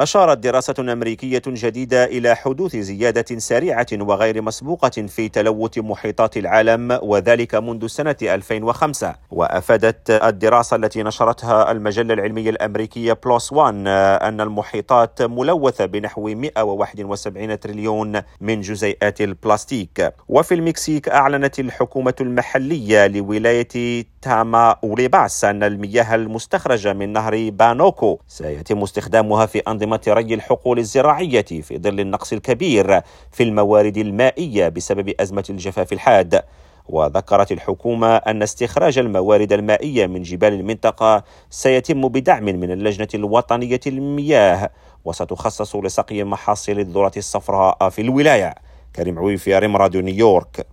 أشارت دراسة أمريكية جديدة إلى حدوث زيادة سريعة وغير مسبوقة في تلوث محيطات العالم وذلك منذ سنة 2005 وأفادت الدراسة التي نشرتها المجلة العلمية الأمريكية بلوس وان أن المحيطات ملوثة بنحو 171 تريليون من جزيئات البلاستيك. وفي المكسيك أعلنت الحكومة المحلية لولاية تاماوريباس أن المياه المستخرجة من نهر بانوكو سيتم استخدامها في أنظمة ري الحقول الزراعية في ظل النقص الكبير في الموارد المائية بسبب أزمة الجفاف الحاد. وذكرت الحكومة أن استخراج الموارد المائية من جبال المنطقة سيتم بدعم من اللجنة الوطنية للمياه وستخصص لسقي محاصيل الذرة الصفراء في الولاية. كريم عويفي راديو نيويورك.